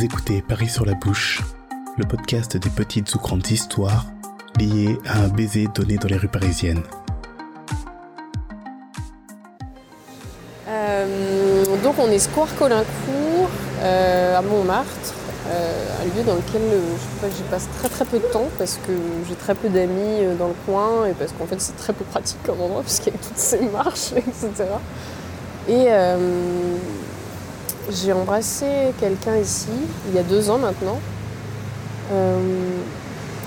Vous écoutez Paris sur la bouche, le podcast des petites ou grandes histoires liées à un baiser donné dans les rues parisiennes. Euh, donc on est Square Colincourt euh, à Montmartre, euh, un lieu dans lequel je, j'y passe très très peu de temps parce que j'ai très peu d'amis dans le coin et parce qu'en fait c'est très peu pratique comme endroit puisqu'il y a toutes ces marches, etc. Et j'ai embrassé quelqu'un ici il y a deux ans maintenant. Euh,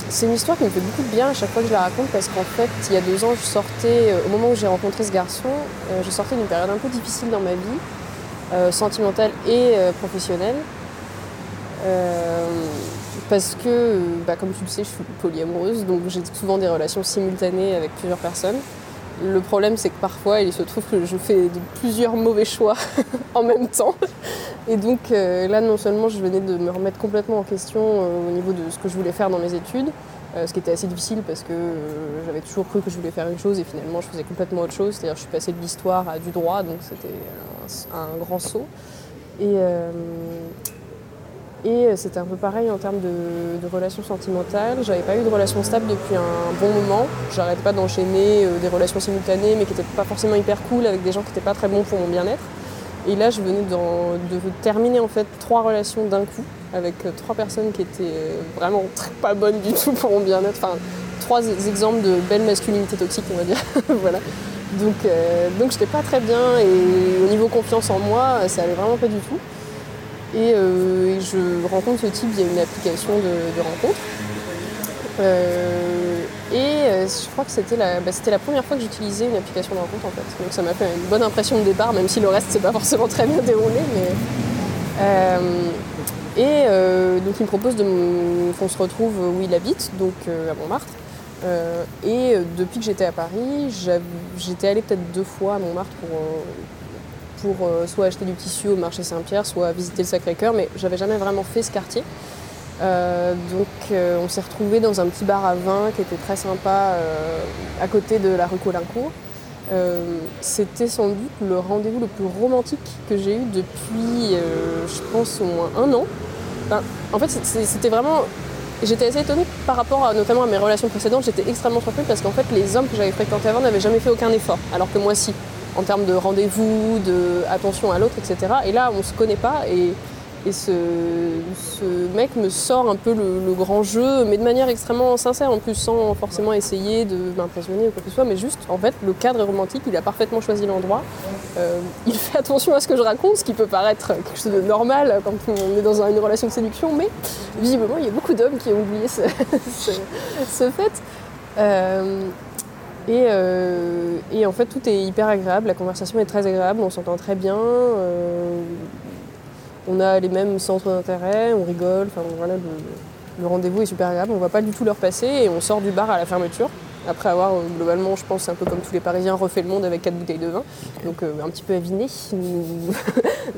c'est une histoire qui me fait beaucoup de bien à chaque fois que je la raconte parce qu'en fait, il y a deux ans, je sortais, euh, au moment où j'ai rencontré ce garçon, euh, je sortais d'une période un peu difficile dans ma vie, sentimentale et professionnelle. Parce que, bah, comme tu le sais, je suis polyamoureuse, donc j'ai souvent des relations simultanées avec plusieurs personnes. Le problème, c'est que parfois, il se trouve que je fais plusieurs mauvais choix en même temps. Et donc euh, là, non seulement je venais de me remettre complètement en question euh, au niveau de ce que je voulais faire dans mes études, euh, ce qui était assez difficile parce que j'avais toujours cru que je voulais faire une chose et finalement je faisais complètement autre chose. C'est-à-dire je suis passée de l'histoire à du droit, donc c'était un, un grand saut. Et, et c'était un peu pareil en termes de, relations sentimentales. J'avais pas eu de relations stables depuis un bon moment. J'arrêtais pas d'enchaîner euh, des relations simultanées, mais qui n'étaient pas forcément hyper cool avec des gens qui n'étaient pas très bons pour mon bien-être. Et là, je venais de terminer en fait trois relations d'un coup avec euh, trois personnes qui étaient euh, vraiment très pas bonnes du tout pour mon bien-être. Enfin, trois ex- exemples de belle masculinité toxique, on va dire. voilà. Donc, euh, donc j'étais pas très bien et au niveau confiance en moi, ça allait vraiment pas du tout. Et, euh, et je rencontre ce type via une application de, rencontre. Euh, et euh, je crois que c'était la, bah, c'était la première fois que j'utilisais une application de rencontre en fait. Donc ça m'a fait une bonne impression de départ, même si le reste s'est pas forcément très bien déroulé. Mais, et donc il me propose qu'on se retrouve où il habite, donc à Montmartre. Et depuis que j'étais à Paris, j'étais allée peut-être deux fois à Montmartre pour, pour euh, soit acheter du tissu au marché Saint-Pierre, soit visiter le Sacré-Cœur, mais j'avais jamais vraiment fait ce quartier. Euh, donc euh, on s'est retrouvés dans un petit bar à vin qui était très sympa à côté de la rue Colincourt. C'était sans doute le rendez-vous le plus romantique que j'ai eu depuis, je pense, au moins un an. En fait, c'était vraiment. J'étais assez étonnée par rapport à, notamment à mes relations précédentes. J'étais extrêmement surprise parce qu'en fait, les hommes que j'avais fréquentés avant n'avaient jamais fait aucun effort, alors que moi, si, en termes de rendez-vous, de attention à l'autre, etc. Et là, on se connaît pas et, et ce, ce mec me sort un peu le, grand jeu, mais de manière extrêmement sincère, en plus, sans forcément essayer de m'impressionner ou quoi que ce soit, mais juste, en fait, le cadre est romantique, il a parfaitement choisi l'endroit. Euh, il fait attention à ce que je raconte, ce qui peut paraître quelque chose de normal quand on est dans une relation de séduction, mais visiblement, il y a beaucoup d'hommes qui ont oublié ce, ce- ce fait. Euh, et, euh, et en fait, tout est hyper agréable, la conversation est très agréable, on s'entend très bien. euh, on a les mêmes centres d'intérêt, on rigole, enfin voilà, le, rendez-vous est super agréable, on voit pas du tout l'heure passer et on sort du bar à la fermeture. Après avoir euh, globalement, je pense, un peu comme tous les Parisiens, refait le monde avec quatre bouteilles de vin, donc un petit peu aviné, nous,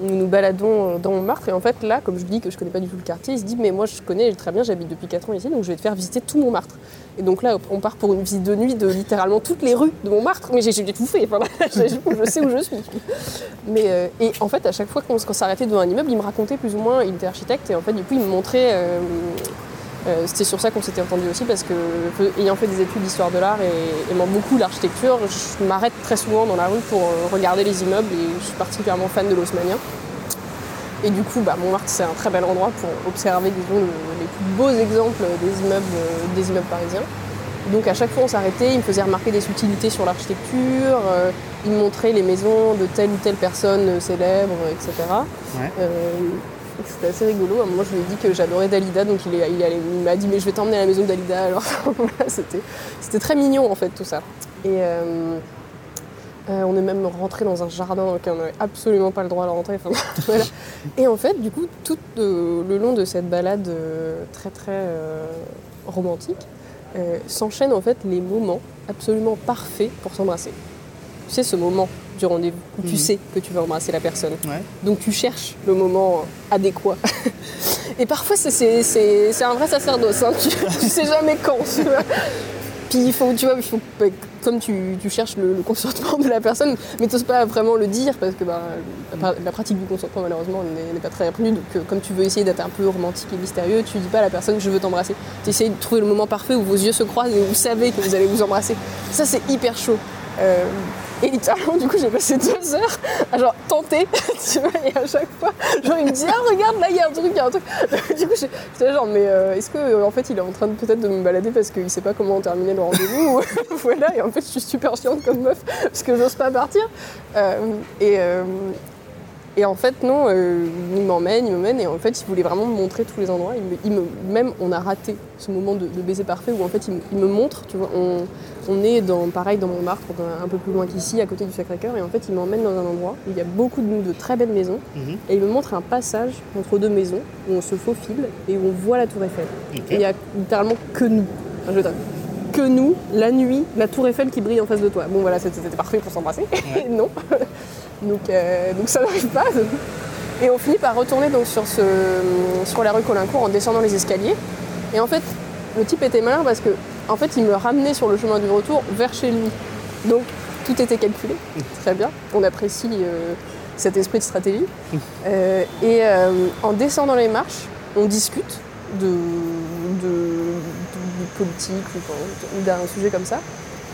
nous, nous baladons euh, dans Montmartre et en fait là, comme je dis que je connais pas du tout le quartier, il se dit mais moi je connais très bien, j'habite depuis 4 ans ici, donc je vais te faire visiter tout Montmartre. Et donc là, on part pour une visite de nuit de littéralement toutes les rues de Montmartre, mais j'ai tout fait, je, sais où je suis. Mais, euh, et en fait, à chaque fois qu'on s'arrêtait devant un immeuble, il me racontait plus ou moins, il était architecte, et en fait, du coup, il me montrait. euh, euh, C'était sur ça qu'on s'était entendu aussi, parce que, peu- ayant fait des études d'histoire de l'art et aimant beaucoup l'architecture, je m'arrête très souvent dans la rue pour euh, regarder les immeubles, et je suis particulièrement fan de l'haussmannien. Et du coup, bah, Montmartre, c'est un très bel endroit pour observer, disons, les plus beaux exemples des immeubles, euh, des immeubles parisiens. Donc à chaque fois on s'arrêtait, il me faisait remarquer des subtilités sur l'architecture, euh, il me montrait les maisons de telle ou telle personne euh, célèbre, etc. Ouais. Euh, C'était assez rigolo. À un moment, je lui ai dit que j'adorais Dalida, donc il, m'a dit mais je vais t'emmener à la maison Dalida. Alors c'était, très mignon en fait tout ça. Et euh, euh, on est même rentré dans un jardin dans lequel on n'avait absolument pas le droit de rentrer. Et en fait, du coup, tout euh, le long de cette balade très très romantique, s'enchaînent en fait les moments absolument parfaits pour s'embrasser. Tu sais, ce moment du rendez-vous où tu Mhm. sais que tu vas embrasser la personne. Ouais. Donc tu cherches le moment adéquat. Et parfois, c'est- un vrai sacerdoce. hein. Tu, tu sais jamais quand. tu vois. Puis il faut, tu vois, il faut, comme tu, tu cherches le, le consentement de la personne, mais tu pas vraiment le dire parce que bah, la, la pratique du consentement malheureusement n'est n'est pas très répandue. Donc euh, comme tu veux essayer d'être un peu romantique et mystérieux, tu dis pas à la personne je veux t'embrasser. Tu essayes de trouver le moment parfait où vos yeux se croisent et vous savez que vous allez vous embrasser. Ça c'est hyper chaud. Euh, et littéralement, du coup, j'ai passé deux heures à genre tenter, tu vois, et à chaque fois, genre, il me dit, ah, regarde, là, il y a un truc, il y a un truc. Du coup, j'étais genre, mais euh, est-ce que, euh, en fait, il est en train de peut-être de me balader parce qu'il sait pas comment terminer le rendez-vous ou- Voilà, et en fait, je suis super chiante comme meuf parce que j'ose pas partir. Euh, et, et en fait, non, euh, il m'emmène, il m'emmène, et en fait, il voulait vraiment me montrer tous les endroits. Il me, il me- même, on a raté ce moment de, de baiser parfait où en fait, il, me- il me montre, tu vois, on, on est dans, pareil dans Montmartre, un peu plus loin qu'ici, à côté du Sacré-Cœur, et en fait, il m'emmène dans un endroit où il y a beaucoup de, de très belles maisons, Mhm. et il me montre un passage entre deux maisons où on se faufile et où on voit la Tour Eiffel. Et il y a littéralement que nous. Enfin, je que nous, la nuit, la Tour Eiffel qui brille en face de toi. Bon, voilà, c'était c'était parfait pour s'embrasser. Ouais. non. Donc, euh, donc ça n'arrive pas. Et on finit par retourner donc sur, ce, sur la rue Colincourt en descendant les escaliers. Et en fait, le type était malin parce que en fait, il me ramenait sur le chemin du retour vers chez lui. Donc tout était calculé, très bien. On apprécie euh, cet esprit de stratégie. Euh, et en descendant les marches, on discute de, de, de politique ou d'un sujet comme ça.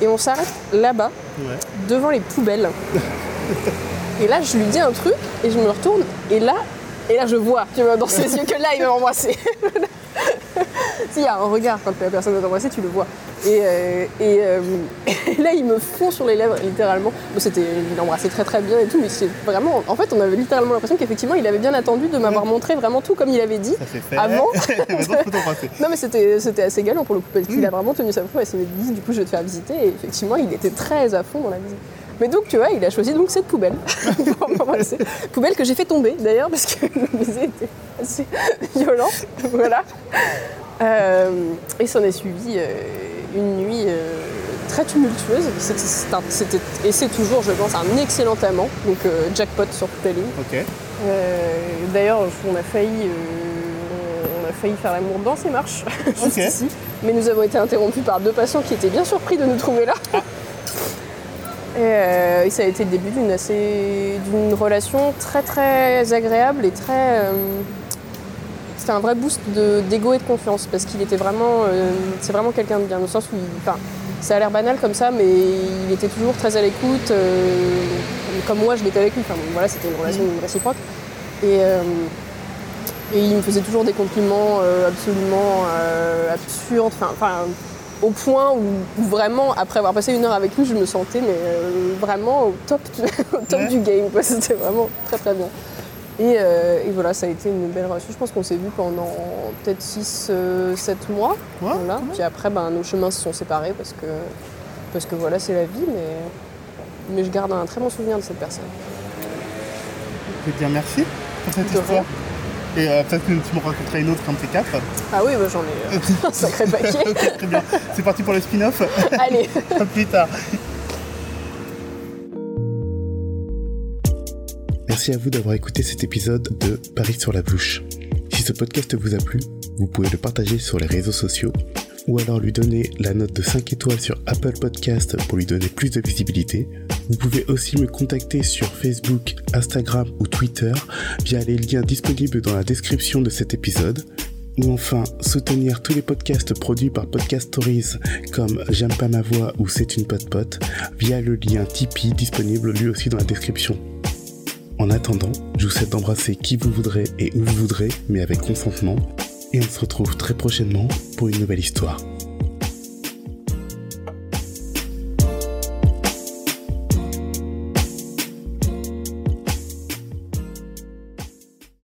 Et on s'arrête là-bas, Ouais. devant les poubelles. et là, je lui dis un truc et je me retourne. Et là, et là je vois, tu vois, dans ses yeux que là, il va m'embrasser. S'il y a un regard quand la personne va t'embrasser, tu le vois. Et, euh, et, euh, et là, il me fond sur les lèvres, littéralement. Bon, c'était, il embrassait très très bien et tout, mais c'est vraiment. En fait, on avait littéralement l'impression qu'effectivement, il avait bien attendu de m'avoir montré vraiment tout comme il avait dit. Ça. Avant. Non, mais c'était, c'était assez galant pour le coup, parce qu'il a vraiment tenu sa promesse. Il m'a dit, du coup, je vais te faire visiter. Et effectivement, il était très à fond dans la visite. Mais donc, tu vois, il a choisi donc cette poubelle. poubelle que j'ai fait tomber, d'ailleurs, parce que le baiser était assez violent. voilà. Euh, et s'en est suivi euh, une nuit euh, très tumultueuse. Un- et c'est toujours, je pense, un excellent amant. Donc, euh, jackpot sur toute la ligne. D'ailleurs, on a failli, faire l'amour dans ces marches, juste Ok. ici. Mais nous avons été interrompus par deux patients qui étaient bien surpris de nous trouver là. Et, euh, et ça a été le début d'une assez, d'une relation très très agréable et très. euh, c'était un vrai boost de- d'ego et de confiance parce qu'il était vraiment, euh, c'est vraiment quelqu'un de bien au sens où, il, enfin, ça a l'air banal comme ça, mais il était toujours très à l'écoute, comme moi je l'étais avec lui. Enfin, bon, voilà, c'était une relation réciproque. Et, et il me faisait toujours des compliments absolument absurdes, enfin, au point où, où vraiment, après avoir passé une heure avec lui, je me sentais mais, euh, vraiment au top, du, au top Ouais. du game. C'était vraiment très très bien. Et, euh, et voilà, ça a été une belle relation. Je pense qu'on s'est vu pendant peut-être 6-7 mois. Ouais, voilà. Puis après, ben, nos chemins se sont séparés parce que, parce que voilà, c'est la vie. Mais, mais je garde un très bon souvenir de cette personne. Je te dire merci pour cette histoire. Et euh, peut-être que tu me raconteras une autre quand t'es quatre. Ah oui, bah, j'en ai euh, un sacré paquet. Ok, très bien. C'est parti pour le spin-off. Allez, à plus tard. Merci à vous d'avoir écouté cet épisode de Paris sur la bouche. Si ce podcast vous a plu, vous pouvez le partager sur les réseaux sociaux ou alors lui donner la note de 5 étoiles sur Apple Podcast pour lui donner plus de visibilité. Vous pouvez aussi me contacter sur Facebook, Instagram ou Twitter via les liens disponibles dans la description de cet épisode. Ou enfin, soutenir tous les podcasts produits par Podcast Stories comme J'aime pas ma voix ou C'est une pote pote via le lien Tipeee disponible lui aussi dans la description. En attendant, je vous souhaite d'embrasser qui vous voudrez et où vous voudrez, mais avec consentement. Et on se retrouve très prochainement pour une nouvelle histoire.